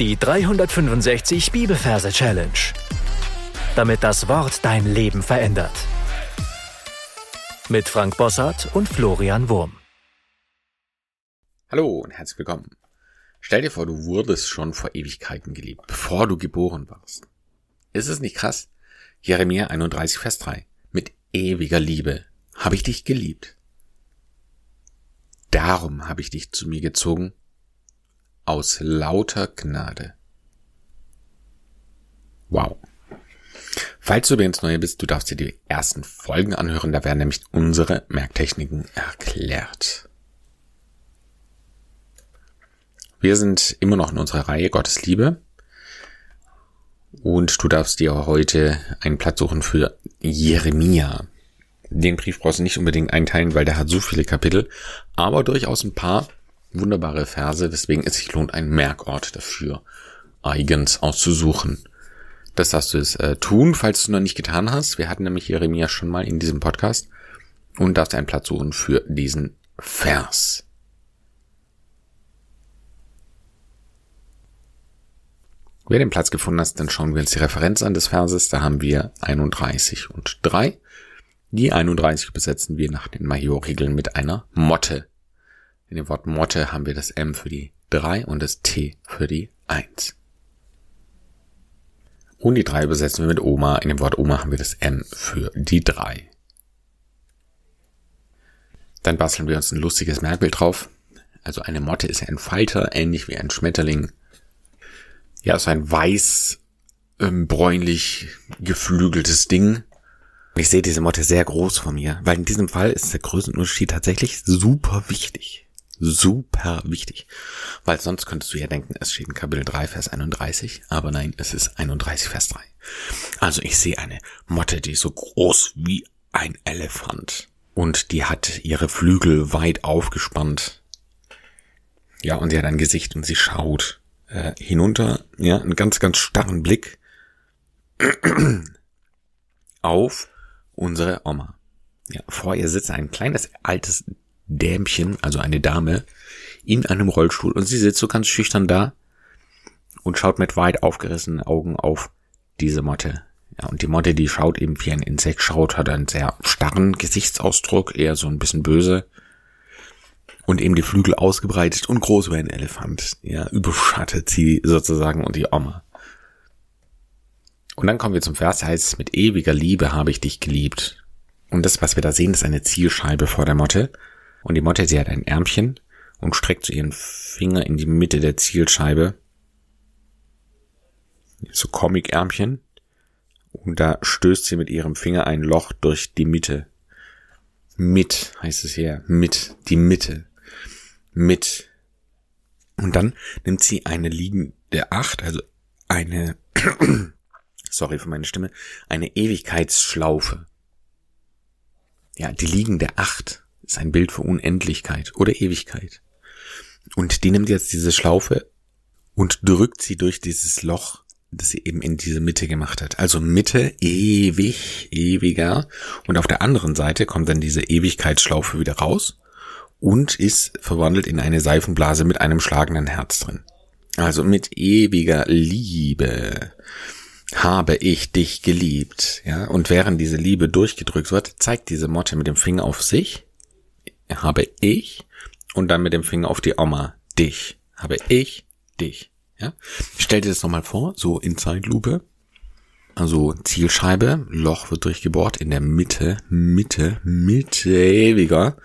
Die 365 Bibelverse Challenge. Damit das Wort dein Leben verändert. Mit Frank Bossart und Florian Wurm. Hallo und herzlich willkommen. Stell dir vor, du wurdest schon vor Ewigkeiten geliebt, bevor du geboren warst. Ist es nicht krass? Jeremia 31, Vers 3. Mit ewiger Liebe habe ich dich geliebt. Darum habe ich dich zu mir gezogen aus lauter Gnade. Wow. Falls du übrigens neu bist, du darfst dir die ersten Folgen anhören, da werden nämlich unsere Merktechniken erklärt. Wir sind immer noch in unserer Reihe Gottes Liebe. Und du darfst dir heute einen Platz suchen für Jeremia. Den Brief brauchst du nicht unbedingt einteilen, weil der hat so viele Kapitel, aber durchaus ein paar wunderbare Verse, deswegen es sich lohnt, einen Merkort dafür eigens auszusuchen. Das darfst du es äh, tun, falls du noch nicht getan hast. Wir hatten nämlich Jeremia schon mal in diesem Podcast und darfst einen Platz suchen für diesen Vers. Wer den Platz gefunden hast, dann schauen wir uns die Referenz an des Verses. Da haben wir 31 und 3. Die 31 besetzen wir nach den Majorregeln mit einer Motte. In dem Wort Motte haben wir das M für die 3 und das T für die 1. Und die 3 besetzen wir mit Oma. In dem Wort Oma haben wir das M für die 3. Dann basteln wir uns ein lustiges Merkbild drauf. Also eine Motte ist ein Falter, ähnlich wie ein Schmetterling. Ja, so ein weiß, ähm, bräunlich geflügeltes Ding. Ich sehe diese Motte sehr groß von mir, weil in diesem Fall ist der Größenunterschied tatsächlich super wichtig super wichtig. Weil sonst könntest du ja denken, es steht in Kapitel 3, Vers 31, aber nein, es ist 31, Vers 3. Also ich sehe eine Motte, die ist so groß wie ein Elefant. Und die hat ihre Flügel weit aufgespannt. Ja, und sie hat ein Gesicht und sie schaut äh, hinunter, ja, einen ganz, ganz starren Blick auf unsere Oma. Ja, vor ihr sitzt ein kleines altes Dämchen, also eine Dame, in einem Rollstuhl und sie sitzt so ganz schüchtern da und schaut mit weit aufgerissenen Augen auf diese Motte. Ja, und die Motte, die schaut eben wie ein Insekt schaut, hat einen sehr starren Gesichtsausdruck, eher so ein bisschen böse. Und eben die Flügel ausgebreitet und groß wie ein Elefant. Ja, überschattet sie sozusagen und die Oma. Und dann kommen wir zum Vers, heißt, mit ewiger Liebe habe ich dich geliebt. Und das, was wir da sehen, ist eine Zielscheibe vor der Motte. Und die Motte, sie hat ein Ärmchen und streckt so ihren Finger in die Mitte der Zielscheibe. So Comic-Ärmchen. Und da stößt sie mit ihrem Finger ein Loch durch die Mitte. Mit heißt es hier. Mit. Die Mitte. Mit. Und dann nimmt sie eine liegende Acht, also eine, sorry für meine Stimme, eine Ewigkeitsschlaufe. Ja, die liegende Acht ist ein Bild für Unendlichkeit oder Ewigkeit. Und die nimmt jetzt diese Schlaufe und drückt sie durch dieses Loch, das sie eben in diese Mitte gemacht hat. Also Mitte, ewig, ewiger. Und auf der anderen Seite kommt dann diese Ewigkeitsschlaufe wieder raus und ist verwandelt in eine Seifenblase mit einem schlagenden Herz drin. Also mit ewiger Liebe habe ich dich geliebt, ja. Und während diese Liebe durchgedrückt wird, zeigt diese Motte mit dem Finger auf sich habe ich und dann mit dem Finger auf die Oma dich. Habe ich dich. Ja? Stell dir das nochmal vor, so in Zeitlupe. Also Zielscheibe, Loch wird durchgebohrt, in der Mitte, Mitte, Mitte, ewiger,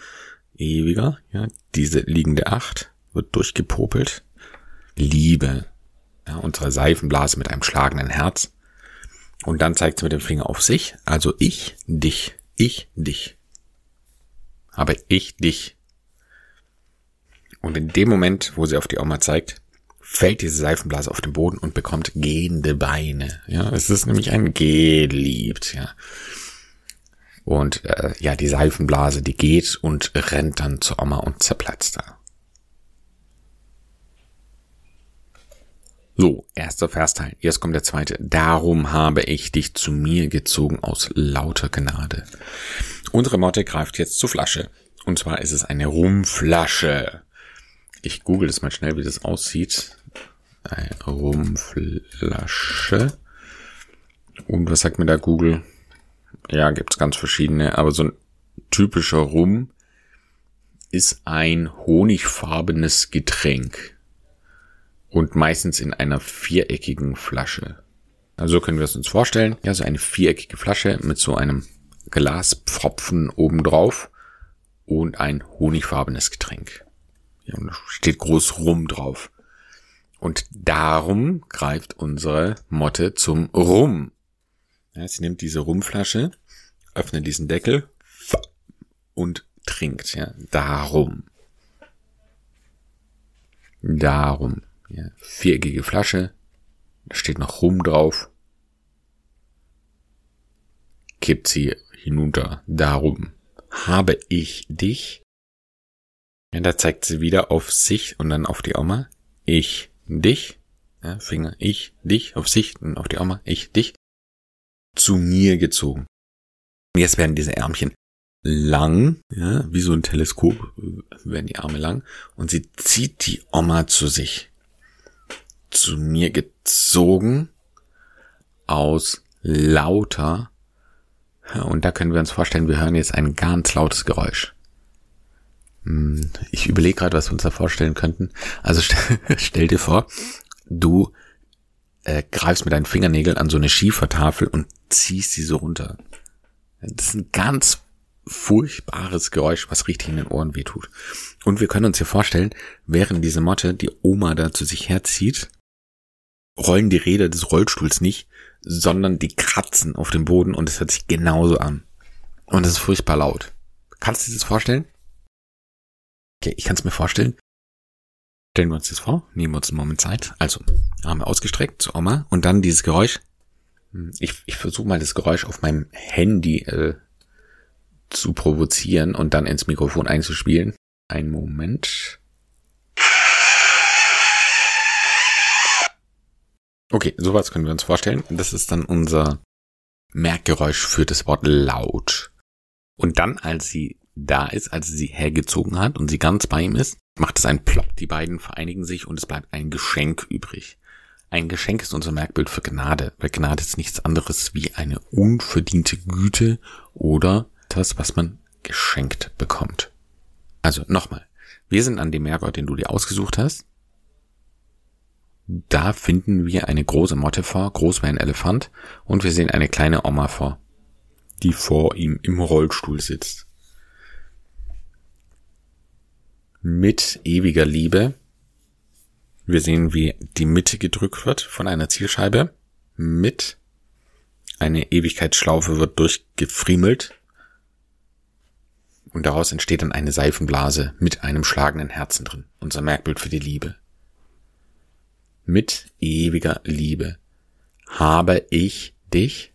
ewiger, ja, diese liegende Acht wird durchgepopelt. Liebe, ja, unsere Seifenblase mit einem schlagenden Herz. Und dann zeigt sie mit dem Finger auf sich, also ich, dich, ich, dich habe ich dich. Und in dem Moment, wo sie auf die Oma zeigt, fällt diese Seifenblase auf den Boden und bekommt gehende Beine. Ja, es ist nämlich ein geliebt, ja. Und äh, ja, die Seifenblase, die geht und rennt dann zur Oma und zerplatzt da. So, erster Versteil. Jetzt kommt der zweite. Darum habe ich dich zu mir gezogen aus lauter Gnade. Unsere Motte greift jetzt zur Flasche. Und zwar ist es eine Rumflasche. Ich google das mal schnell, wie das aussieht. Eine Rumflasche. Und was sagt mir da Google? Ja, gibt's ganz verschiedene, aber so ein typischer Rum ist ein honigfarbenes Getränk. Und meistens in einer viereckigen Flasche. Also können wir es uns vorstellen. Ja, so eine viereckige Flasche mit so einem Glaspfropfen obendrauf und ein honigfarbenes Getränk. Ja, und steht groß Rum drauf. Und darum greift unsere Motte zum Rum. Ja, sie nimmt diese Rumflasche, öffnet diesen Deckel und trinkt. Ja, darum. Darum. Ja, viereckige Flasche. Da steht noch Rum drauf. Kippt sie hinunter. Darum habe ich dich. Ja, da zeigt sie wieder auf sich und dann auf die Oma. Ich dich. Ja, Finger. Ich dich auf sich und auf die Oma. Ich dich. Zu mir gezogen. Jetzt werden diese Ärmchen lang, ja, wie so ein Teleskop werden die Arme lang und sie zieht die Oma zu sich. Zu mir gezogen aus lauter und da können wir uns vorstellen, wir hören jetzt ein ganz lautes Geräusch. Hm, ich überlege gerade, was wir uns da vorstellen könnten. Also stell, stell dir vor, du äh, greifst mit deinen Fingernägeln an so eine Schiefertafel und ziehst sie so runter. Das ist ein ganz furchtbares Geräusch, was richtig in den Ohren wehtut. Und wir können uns hier vorstellen, während diese Motte die Oma da zu sich herzieht, rollen die Räder des Rollstuhls nicht, sondern die kratzen auf dem Boden und es hört sich genauso an. Und es ist furchtbar laut. Kannst du dir das vorstellen? Okay, ich kann es mir vorstellen. Stellen wir uns das vor, nehmen wir uns einen Moment Zeit. Also, Arme ausgestreckt zur Oma und dann dieses Geräusch. Hm, ich, ich versuche mal das Geräusch auf meinem Handy äh, zu provozieren und dann ins Mikrofon einzuspielen. Ein Moment. Okay, sowas können wir uns vorstellen. Das ist dann unser Merkgeräusch für das Wort laut. Und dann, als sie da ist, als sie sie hergezogen hat und sie ganz bei ihm ist, macht es ein Plop. Die beiden vereinigen sich und es bleibt ein Geschenk übrig. Ein Geschenk ist unser Merkbild für Gnade, weil Gnade ist nichts anderes wie eine unverdiente Güte oder das, was man geschenkt bekommt. Also nochmal, wir sind an dem Merkort, den du dir ausgesucht hast, da finden wir eine große Motte vor, groß wie ein Elefant, und wir sehen eine kleine Oma vor, die vor ihm im Rollstuhl sitzt. Mit ewiger Liebe. Wir sehen, wie die Mitte gedrückt wird von einer Zielscheibe. Mit eine Ewigkeitsschlaufe wird durchgefriemelt. Und daraus entsteht dann eine Seifenblase mit einem schlagenden Herzen drin. Unser Merkbild für die Liebe mit ewiger Liebe habe ich dich,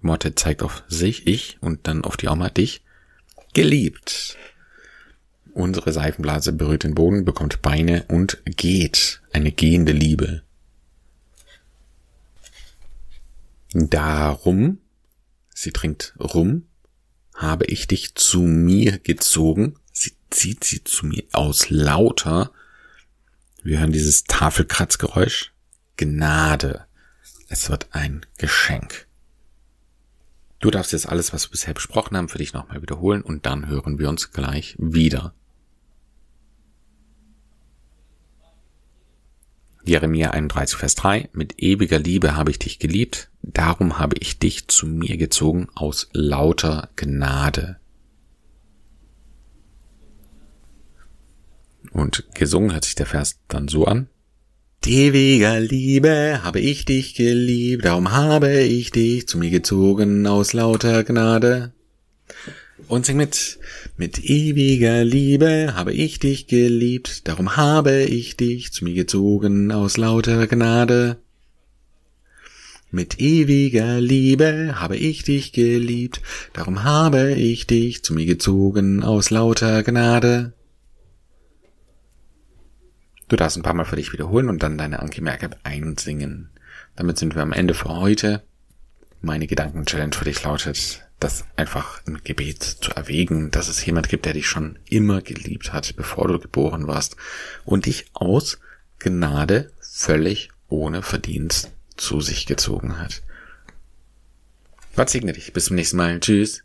Motte zeigt auf sich, ich und dann auf die Oma dich, geliebt. Unsere Seifenblase berührt den Boden, bekommt Beine und geht. Eine gehende Liebe. Darum, sie trinkt rum, habe ich dich zu mir gezogen. Sie zieht sie zu mir aus lauter wir hören dieses Tafelkratzgeräusch. Gnade. Es wird ein Geschenk. Du darfst jetzt alles, was wir bisher besprochen haben, für dich nochmal wiederholen und dann hören wir uns gleich wieder. Jeremia 31, Vers 3. Mit ewiger Liebe habe ich dich geliebt, darum habe ich dich zu mir gezogen aus lauter Gnade. Und gesungen hört sich der Vers dann so an. Ewiger Liebe habe ich dich geliebt, darum habe ich dich zu mir gezogen aus lauter Gnade. Und sing mit. Mit ewiger Liebe habe ich dich geliebt, darum habe ich dich zu mir gezogen aus lauter Gnade. Mit ewiger Liebe habe ich dich geliebt, darum habe ich dich zu mir gezogen aus lauter Gnade. Du darfst ein paar Mal für dich wiederholen und dann deine Anki Merkel einsingen. Damit sind wir am Ende für heute. Meine Gedanken-Challenge für dich lautet, das einfach im Gebet zu erwägen, dass es jemand gibt, der dich schon immer geliebt hat, bevor du geboren warst und dich aus Gnade völlig ohne Verdienst zu sich gezogen hat. Gott segne dich. Bis zum nächsten Mal. Tschüss.